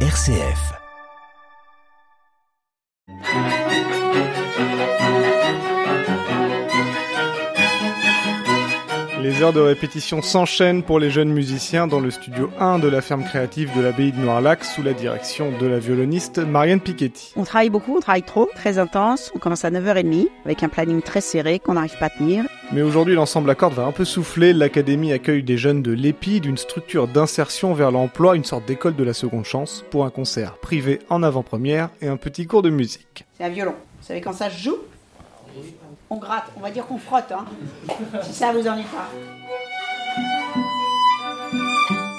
RCF. Les heures de répétition s'enchaînent pour les jeunes musiciens dans le studio 1 de la ferme créative de l'abbaye de Noirlac sous la direction de la violoniste Marianne Piketty. On travaille beaucoup, on travaille trop, très intense. On commence à 9h30 avec un planning très serré qu'on n'arrive pas à tenir. Mais aujourd'hui, l'ensemble à cordes va un peu souffler. L'académie accueille des jeunes de l'EPI, d'une structure d'insertion vers l'emploi, une sorte d'école de la seconde chance, pour un concert privé en avant-première et un petit cours de musique. C'est un violon. Vous savez quand ça se joue? On gratte, on va dire qu'on frotte, hein. si ça vous ennuie pas.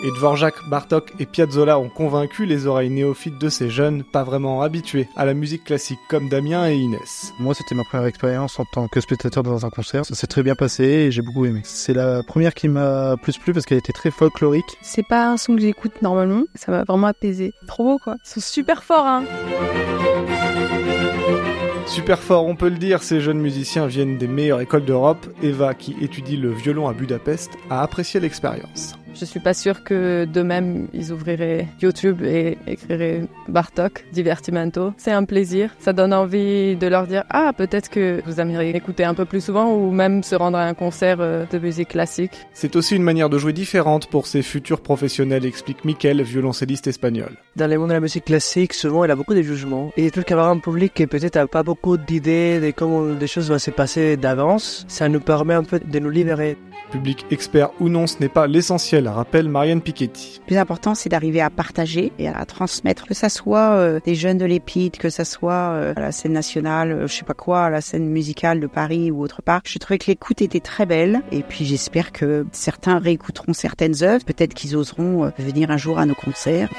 Et Dvorak, Bartok et Piazzolla ont convaincu les oreilles néophytes de ces jeunes, pas vraiment habitués à la musique classique comme Damien et Inès. Moi, c'était ma première expérience en tant que spectateur dans un concert. Ça s'est très bien passé et j'ai beaucoup aimé. C'est la première qui m'a plus plu parce qu'elle était très folklorique. C'est pas un son que j'écoute normalement. Ça m'a vraiment apaisé. Trop beau, quoi. Ils sont super forts, hein. Super fort, on peut le dire, ces jeunes musiciens viennent des meilleures écoles d'Europe. Eva, qui étudie le violon à Budapest, a apprécié l'expérience. Je suis pas sûre que d'eux-mêmes ils ouvriraient YouTube et écriraient Bartok, Divertimento. C'est un plaisir. Ça donne envie de leur dire ah peut-être que vous aimeriez écouter un peu plus souvent ou même se rendre à un concert euh, de musique classique. C'est aussi une manière de jouer différente pour ces futurs professionnels, explique Mikel, violoncelliste espagnol. Dans le monde de la musique classique, souvent il y a beaucoup de jugements et il trouve qu'avoir un public qui peut-être n'a pas beaucoup d'idées de comment des choses vont se passer d'avance, ça nous permet un peu de nous libérer. Public expert ou non, ce n'est pas l'essentiel, rappelle Marianne Piketty. Le plus important, c'est d'arriver à partager et à transmettre, que ça soit euh, des jeunes de l'Épide, que ça soit euh, à la scène nationale, euh, je sais pas quoi, à la scène musicale de Paris ou autre part. Je trouvais que l'écoute était très belle et puis j'espère que certains réécouteront certaines œuvres, peut-être qu'ils oseront venir un jour à nos concerts.